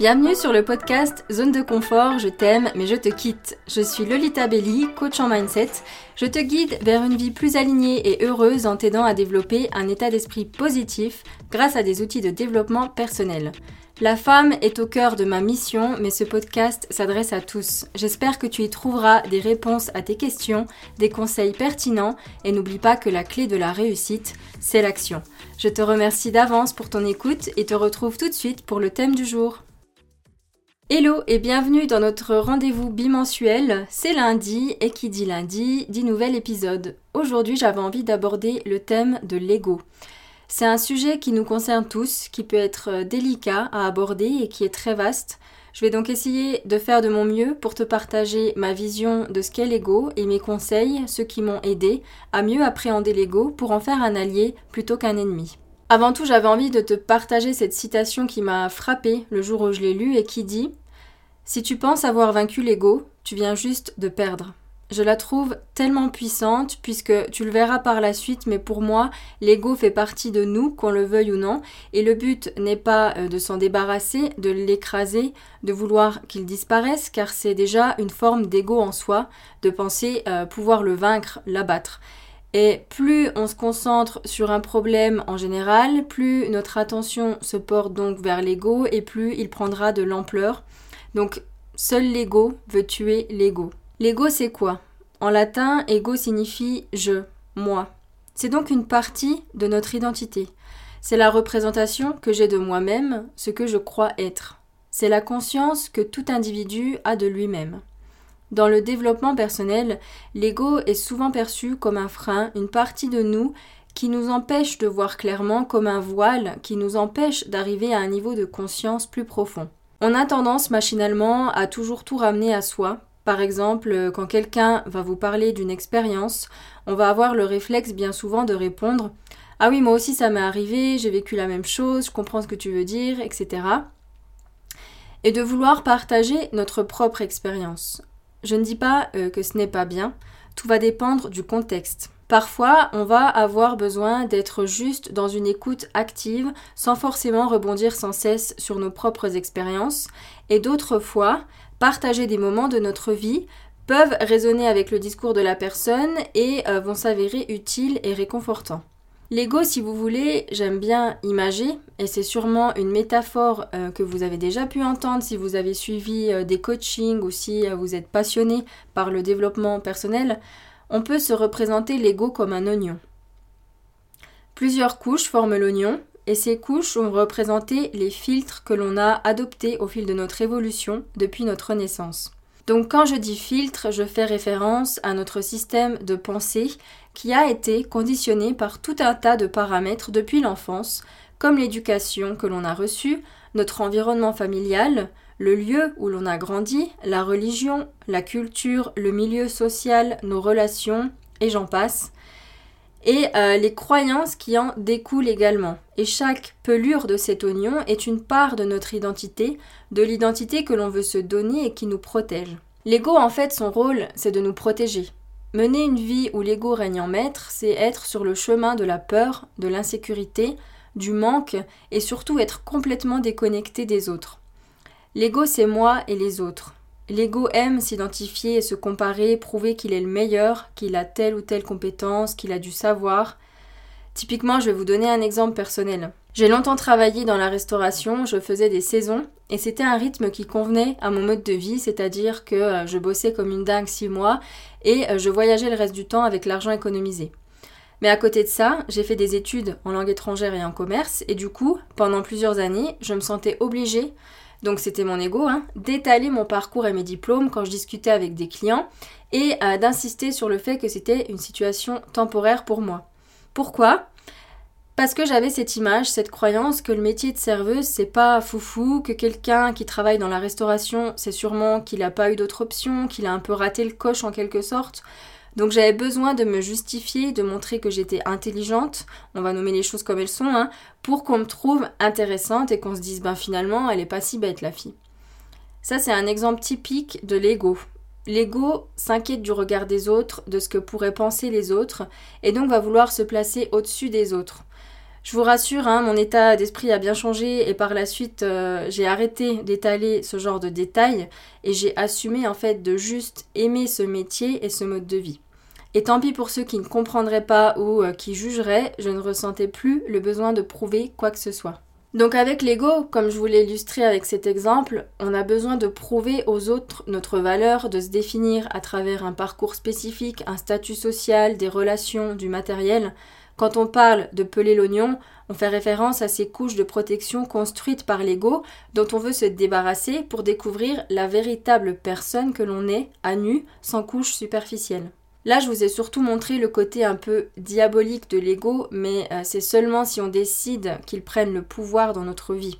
Bienvenue sur le podcast Zone de confort, je t'aime mais je te quitte. Je suis Lolita Belli, coach en mindset. Je te guide vers une vie plus alignée et heureuse en t'aidant à développer un état d'esprit positif grâce à des outils de développement personnel. La femme est au cœur de ma mission, mais ce podcast s'adresse à tous. J'espère que tu y trouveras des réponses à tes questions, des conseils pertinents, et n'oublie pas que la clé de la réussite, c'est l'action. Je te remercie d'avance pour ton écoute et te retrouve tout de suite pour le thème du jour. Hello et bienvenue dans notre rendez-vous bimensuel. C'est lundi et qui dit lundi dit nouvel épisode. Aujourd'hui j'avais envie d'aborder le thème de l'ego. C'est un sujet qui nous concerne tous, qui peut être délicat à aborder et qui est très vaste. Je vais donc essayer de faire de mon mieux pour te partager ma vision de ce qu'est l'ego et mes conseils, ceux qui m'ont aidé à mieux appréhender l'ego pour en faire un allié plutôt qu'un ennemi. Avant tout, j'avais envie de te partager cette citation qui m'a frappée le jour où je l'ai lue et qui dit Si tu penses avoir vaincu l'ego, tu viens juste de perdre. Je la trouve tellement puissante puisque tu le verras par la suite, mais pour moi, l'ego fait partie de nous, qu'on le veuille ou non, et le but n'est pas euh, de s'en débarrasser, de l'écraser, de vouloir qu'il disparaisse, car c'est déjà une forme d'ego en soi, de penser euh, pouvoir le vaincre, l'abattre. Et plus on se concentre sur un problème en général, plus notre attention se porte donc vers l'ego et plus il prendra de l'ampleur. Donc seul l'ego veut tuer l'ego. L'ego c'est quoi? En latin, ego signifie je, moi. C'est donc une partie de notre identité. C'est la représentation que j'ai de moi-même, ce que je crois être. C'est la conscience que tout individu a de lui-même. Dans le développement personnel, l'ego est souvent perçu comme un frein, une partie de nous qui nous empêche de voir clairement comme un voile qui nous empêche d'arriver à un niveau de conscience plus profond. On a tendance machinalement à toujours tout ramener à soi. Par exemple, quand quelqu'un va vous parler d'une expérience, on va avoir le réflexe bien souvent de répondre Ah oui, moi aussi ça m'est arrivé, j'ai vécu la même chose, je comprends ce que tu veux dire, etc. Et de vouloir partager notre propre expérience. Je ne dis pas euh, que ce n'est pas bien, tout va dépendre du contexte. Parfois, on va avoir besoin d'être juste dans une écoute active sans forcément rebondir sans cesse sur nos propres expériences, et d'autres fois, partager des moments de notre vie peuvent résonner avec le discours de la personne et euh, vont s'avérer utiles et réconfortants. L'ego, si vous voulez, j'aime bien imager, et c'est sûrement une métaphore euh, que vous avez déjà pu entendre si vous avez suivi euh, des coachings ou si vous êtes passionné par le développement personnel. On peut se représenter l'ego comme un oignon. Plusieurs couches forment l'oignon, et ces couches ont représenté les filtres que l'on a adoptés au fil de notre évolution depuis notre naissance. Donc quand je dis filtre, je fais référence à notre système de pensée qui a été conditionné par tout un tas de paramètres depuis l'enfance, comme l'éducation que l'on a reçue, notre environnement familial, le lieu où l'on a grandi, la religion, la culture, le milieu social, nos relations, et j'en passe, et euh, les croyances qui en découlent également. Et chaque pelure de cet oignon est une part de notre identité, de l'identité que l'on veut se donner et qui nous protège. L'ego, en fait, son rôle, c'est de nous protéger. Mener une vie où l'ego règne en maître, c'est être sur le chemin de la peur, de l'insécurité, du manque et surtout être complètement déconnecté des autres. L'ego, c'est moi et les autres. L'ego aime s'identifier et se comparer, prouver qu'il est le meilleur, qu'il a telle ou telle compétence, qu'il a du savoir. Typiquement, je vais vous donner un exemple personnel. J'ai longtemps travaillé dans la restauration, je faisais des saisons et c'était un rythme qui convenait à mon mode de vie, c'est-à-dire que euh, je bossais comme une dingue six mois et euh, je voyageais le reste du temps avec l'argent économisé. Mais à côté de ça, j'ai fait des études en langue étrangère et en commerce et du coup, pendant plusieurs années, je me sentais obligée donc c'était mon ego, hein, d'étaler mon parcours et mes diplômes quand je discutais avec des clients et euh, d'insister sur le fait que c'était une situation temporaire pour moi. Pourquoi? Parce que j'avais cette image, cette croyance que le métier de serveuse, c'est pas foufou, que quelqu'un qui travaille dans la restauration, c'est sûrement qu'il n'a pas eu d'autre option, qu'il a un peu raté le coche en quelque sorte, donc j'avais besoin de me justifier, de montrer que j'étais intelligente, on va nommer les choses comme elles sont, hein, pour qu'on me trouve intéressante et qu'on se dise ben finalement elle est pas si bête la fille. Ça c'est un exemple typique de l'ego. L'ego s'inquiète du regard des autres, de ce que pourraient penser les autres, et donc va vouloir se placer au-dessus des autres. Je vous rassure, hein, mon état d'esprit a bien changé et par la suite euh, j'ai arrêté d'étaler ce genre de détails et j'ai assumé en fait de juste aimer ce métier et ce mode de vie. Et tant pis pour ceux qui ne comprendraient pas ou euh, qui jugeraient, je ne ressentais plus le besoin de prouver quoi que ce soit. Donc avec l'ego, comme je vous l'ai illustré avec cet exemple, on a besoin de prouver aux autres notre valeur, de se définir à travers un parcours spécifique, un statut social, des relations, du matériel, quand on parle de peler l'oignon, on fait référence à ces couches de protection construites par l'ego dont on veut se débarrasser pour découvrir la véritable personne que l'on est à nu, sans couche superficielle. Là, je vous ai surtout montré le côté un peu diabolique de l'ego, mais euh, c'est seulement si on décide qu'il prenne le pouvoir dans notre vie.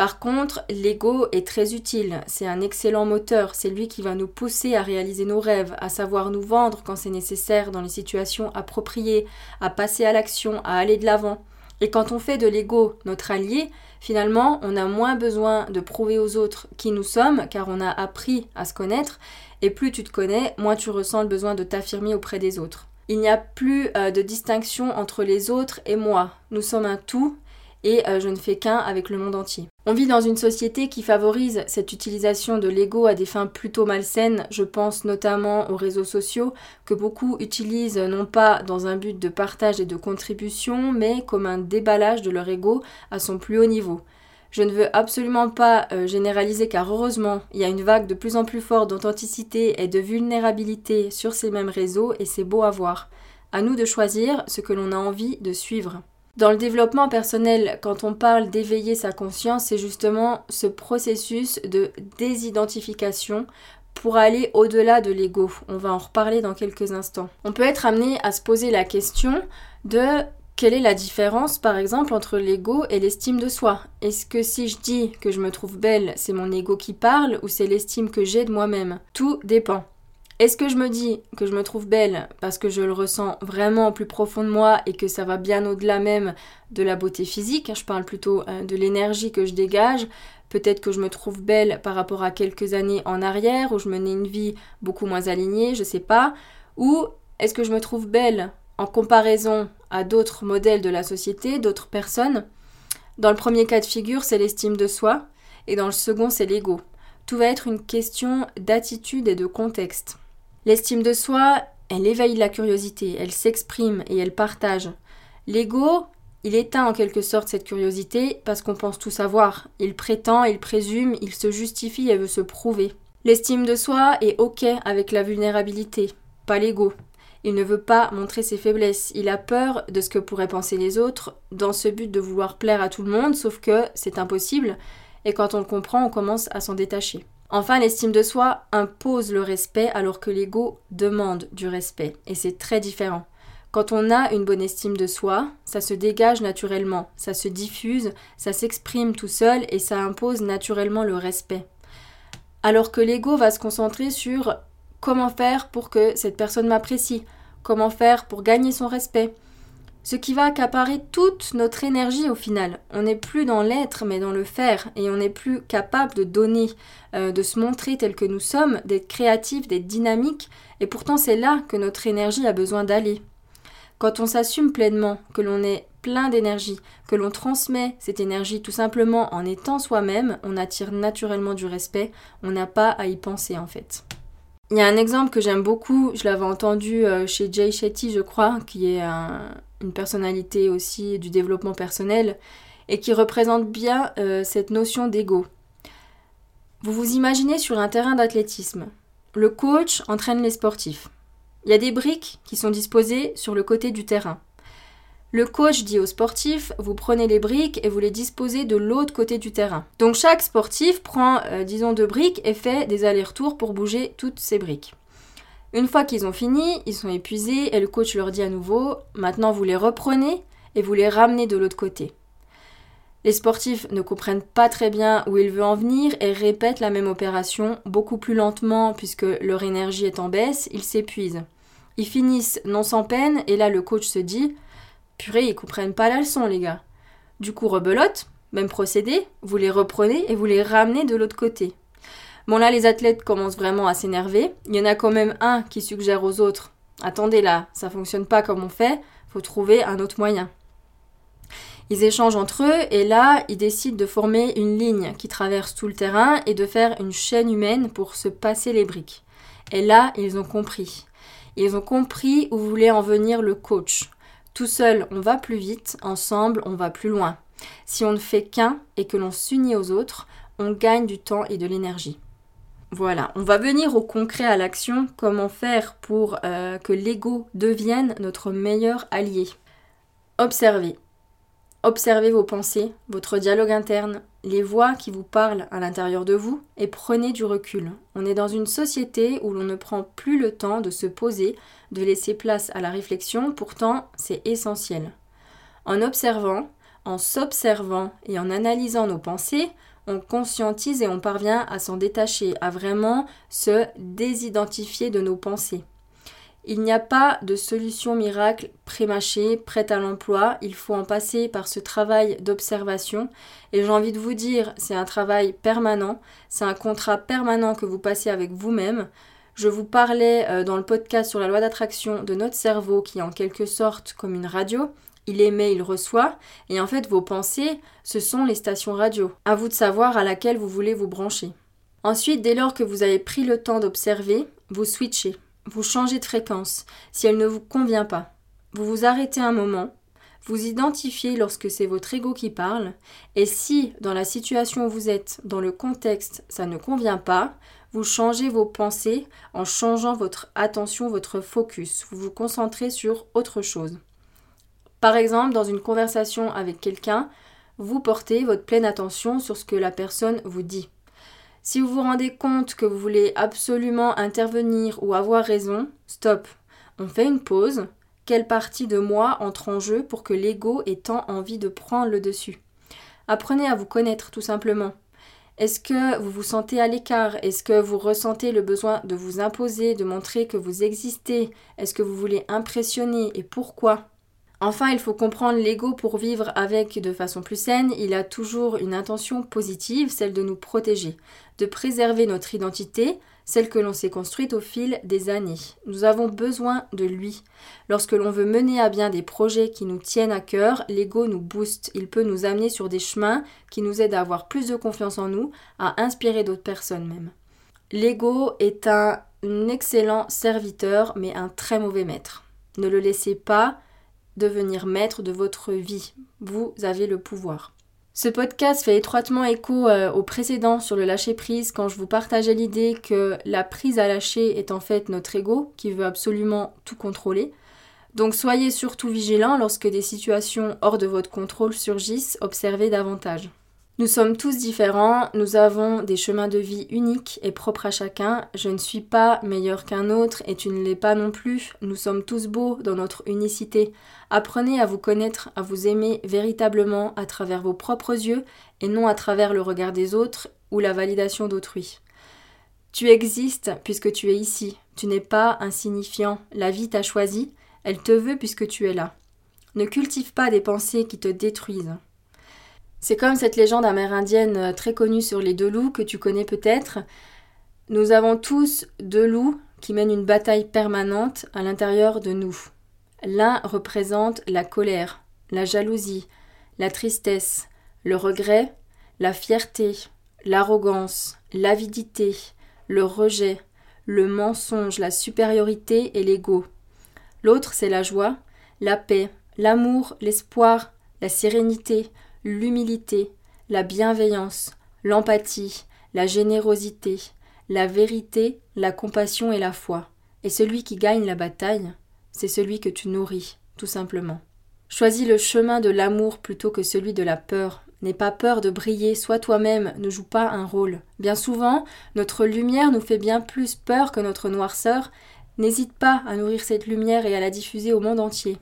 Par contre, l'ego est très utile, c'est un excellent moteur, c'est lui qui va nous pousser à réaliser nos rêves, à savoir nous vendre quand c'est nécessaire dans les situations appropriées, à passer à l'action, à aller de l'avant. Et quand on fait de l'ego notre allié, finalement, on a moins besoin de prouver aux autres qui nous sommes, car on a appris à se connaître, et plus tu te connais, moins tu ressens le besoin de t'affirmer auprès des autres. Il n'y a plus euh, de distinction entre les autres et moi. Nous sommes un tout, et euh, je ne fais qu'un avec le monde entier. On vit dans une société qui favorise cette utilisation de l'ego à des fins plutôt malsaines, je pense notamment aux réseaux sociaux, que beaucoup utilisent non pas dans un but de partage et de contribution, mais comme un déballage de leur ego à son plus haut niveau. Je ne veux absolument pas euh, généraliser car heureusement, il y a une vague de plus en plus forte d'authenticité et de vulnérabilité sur ces mêmes réseaux et c'est beau à voir. À nous de choisir ce que l'on a envie de suivre. Dans le développement personnel, quand on parle d'éveiller sa conscience, c'est justement ce processus de désidentification pour aller au-delà de l'ego. On va en reparler dans quelques instants. On peut être amené à se poser la question de quelle est la différence, par exemple, entre l'ego et l'estime de soi Est-ce que si je dis que je me trouve belle, c'est mon ego qui parle ou c'est l'estime que j'ai de moi-même? Tout dépend. Est-ce que je me dis que je me trouve belle parce que je le ressens vraiment au plus profond de moi et que ça va bien au-delà même de la beauté physique? Je parle plutôt euh, de l'énergie que je dégage. Peut-être que je me trouve belle par rapport à quelques années en arrière où je menais une vie beaucoup moins alignée, je sais pas. Ou est-ce que je me trouve belle en comparaison à d'autres modèles de la société, d'autres personnes? Dans le premier cas de figure, c'est l'estime de soi et dans le second, c'est l'ego. Tout va être une question d'attitude et de contexte. L'estime de soi, elle éveille la curiosité, elle s'exprime et elle partage. L'ego, il éteint en quelque sorte cette curiosité parce qu'on pense tout savoir. Il prétend, il présume, il se justifie et veut se prouver. L'estime de soi est OK avec la vulnérabilité, pas l'ego. Il ne veut pas montrer ses faiblesses, il a peur de ce que pourraient penser les autres dans ce but de vouloir plaire à tout le monde, sauf que c'est impossible, et quand on le comprend, on commence à s'en détacher. Enfin, l'estime de soi impose le respect alors que l'ego demande du respect. Et c'est très différent. Quand on a une bonne estime de soi, ça se dégage naturellement, ça se diffuse, ça s'exprime tout seul et ça impose naturellement le respect. Alors que l'ego va se concentrer sur comment faire pour que cette personne m'apprécie, comment faire pour gagner son respect, ce qui va accaparer toute notre énergie au final. On n'est plus dans l'être mais dans le faire et on n'est plus capable de donner, euh, de se montrer tel que nous sommes, d'être créatif, d'être dynamique et pourtant c'est là que notre énergie a besoin d'aller. Quand on s'assume pleinement, que l'on est plein d'énergie, que l'on transmet cette énergie tout simplement en étant soi-même, on attire naturellement du respect, on n'a pas à y penser en fait. Il y a un exemple que j'aime beaucoup, je l'avais entendu euh, chez Jay Shetty, je crois, qui est une personnalité aussi du développement personnel et qui représente bien euh, cette notion d'ego. Vous vous imaginez sur un terrain d'athlétisme. Le coach entraîne les sportifs. Il y a des briques qui sont disposées sur le côté du terrain. Le coach dit aux sportifs, vous prenez les briques et vous les disposez de l'autre côté du terrain. Donc chaque sportif prend, euh, disons, deux briques et fait des allers-retours pour bouger toutes ces briques. Une fois qu'ils ont fini, ils sont épuisés et le coach leur dit à nouveau, maintenant vous les reprenez et vous les ramenez de l'autre côté. Les sportifs ne comprennent pas très bien où il veut en venir et répètent la même opération beaucoup plus lentement puisque leur énergie est en baisse, ils s'épuisent. Ils finissent non sans peine et là le coach se dit Purée, ils comprennent pas la leçon, les gars. Du coup, rebelote, même procédé, vous les reprenez et vous les ramenez de l'autre côté. Bon, là, les athlètes commencent vraiment à s'énerver. Il y en a quand même un qui suggère aux autres Attendez là, ça fonctionne pas comme on fait, faut trouver un autre moyen. Ils échangent entre eux et là, ils décident de former une ligne qui traverse tout le terrain et de faire une chaîne humaine pour se passer les briques. Et là, ils ont compris. Ils ont compris où voulait en venir le coach. Tout seul, on va plus vite, ensemble, on va plus loin. Si on ne fait qu'un et que l'on s'unit aux autres, on gagne du temps et de l'énergie. Voilà, on va venir au concret, à l'action, comment faire pour euh, que l'ego devienne notre meilleur allié? Observez. Observez vos pensées, votre dialogue interne, les voix qui vous parlent à l'intérieur de vous et prenez du recul. On est dans une société où l'on ne prend plus le temps de se poser, de laisser place à la réflexion, pourtant c'est essentiel. En observant, en s'observant et en analysant nos pensées, on conscientise et on parvient à s'en détacher, à vraiment se désidentifier de nos pensées. Il n'y a pas de solution miracle prémâchée, prête à l'emploi, il faut en passer par ce travail d'observation et j'ai envie de vous dire, c'est un travail permanent, c'est un contrat permanent que vous passez avec vous-même. Je vous parlais euh, dans le podcast sur la loi d'attraction de notre cerveau qui est en quelque sorte comme une radio, il émet, il reçoit, et en fait vos pensées, ce sont les stations radio. À vous de savoir à laquelle vous voulez vous brancher. Ensuite, dès lors que vous avez pris le temps d'observer, vous switchez, vous changez de fréquence si elle ne vous convient pas. Vous vous arrêtez un moment, vous identifiez lorsque c'est votre ego qui parle, et si dans la situation où vous êtes, dans le contexte, ça ne convient pas, vous changez vos pensées en changeant votre attention, votre focus. Vous vous concentrez sur autre chose. Par exemple, dans une conversation avec quelqu'un, vous portez votre pleine attention sur ce que la personne vous dit. Si vous vous rendez compte que vous voulez absolument intervenir ou avoir raison, stop. On fait une pause. Quelle partie de moi entre en jeu pour que l'ego ait tant envie de prendre le dessus? Apprenez à vous connaître tout simplement. Est-ce que vous vous sentez à l'écart? Est-ce que vous ressentez le besoin de vous imposer, de montrer que vous existez? Est-ce que vous voulez impressionner? Et pourquoi? Enfin, il faut comprendre l'ego pour vivre avec de façon plus saine. Il a toujours une intention positive, celle de nous protéger, de préserver notre identité, celle que l'on s'est construite au fil des années. Nous avons besoin de lui. Lorsque l'on veut mener à bien des projets qui nous tiennent à cœur, l'ego nous booste. Il peut nous amener sur des chemins qui nous aident à avoir plus de confiance en nous, à inspirer d'autres personnes même. L'ego est un excellent serviteur, mais un très mauvais maître. Ne le laissez pas devenir maître de votre vie. Vous avez le pouvoir. Ce podcast fait étroitement écho euh, au précédent sur le lâcher prise quand je vous partageais l'idée que la prise à lâcher est en fait notre ego qui veut absolument tout contrôler. Donc soyez surtout vigilants lorsque des situations hors de votre contrôle surgissent, observez davantage. Nous sommes tous différents, nous avons des chemins de vie uniques et propres à chacun. Je ne suis pas meilleur qu'un autre et tu ne l'es pas non plus. Nous sommes tous beaux dans notre unicité. Apprenez à vous connaître, à vous aimer véritablement à travers vos propres yeux et non à travers le regard des autres ou la validation d'autrui. Tu existes puisque tu es ici. Tu n'es pas insignifiant. La vie t'a choisi. Elle te veut puisque tu es là. Ne cultive pas des pensées qui te détruisent. C'est comme cette légende amérindienne euh, très connue sur les deux loups que tu connais peut-être. Nous avons tous deux loups qui mènent une bataille permanente à l'intérieur de nous. L'un représente la colère, la jalousie, la tristesse, le regret, la fierté, l'arrogance, l'avidité, le rejet, le mensonge, la supériorité et l'ego. L'autre, c'est la joie, la paix, l'amour, l'espoir, la sérénité, l'humilité, la bienveillance, l'empathie, la générosité, la vérité, la compassion et la foi. Et celui qui gagne la bataille, c'est celui que tu nourris, tout simplement. Choisis le chemin de l'amour plutôt que celui de la peur. N'aie pas peur de briller, sois toi-même, ne joue pas un rôle. Bien souvent, notre lumière nous fait bien plus peur que notre noirceur. N'hésite pas à nourrir cette lumière et à la diffuser au monde entier.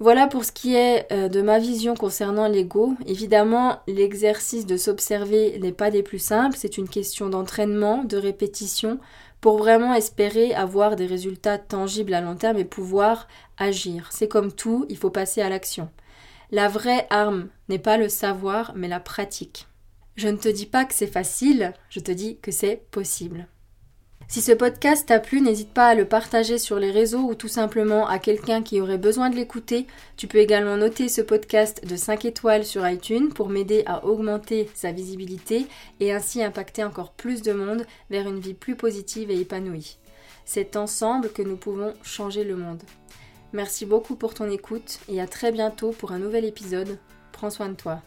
Voilà pour ce qui est euh, de ma vision concernant l'ego. Évidemment, l'exercice de s'observer n'est pas des plus simples, c'est une question d'entraînement, de répétition, pour vraiment espérer avoir des résultats tangibles à long terme et pouvoir agir. C'est comme tout, il faut passer à l'action. La vraie arme n'est pas le savoir, mais la pratique. Je ne te dis pas que c'est facile, je te dis que c'est possible. Si ce podcast t'a plu, n'hésite pas à le partager sur les réseaux ou tout simplement à quelqu'un qui aurait besoin de l'écouter. Tu peux également noter ce podcast de 5 étoiles sur iTunes pour m'aider à augmenter sa visibilité et ainsi impacter encore plus de monde vers une vie plus positive et épanouie. C'est ensemble que nous pouvons changer le monde. Merci beaucoup pour ton écoute et à très bientôt pour un nouvel épisode. Prends soin de toi.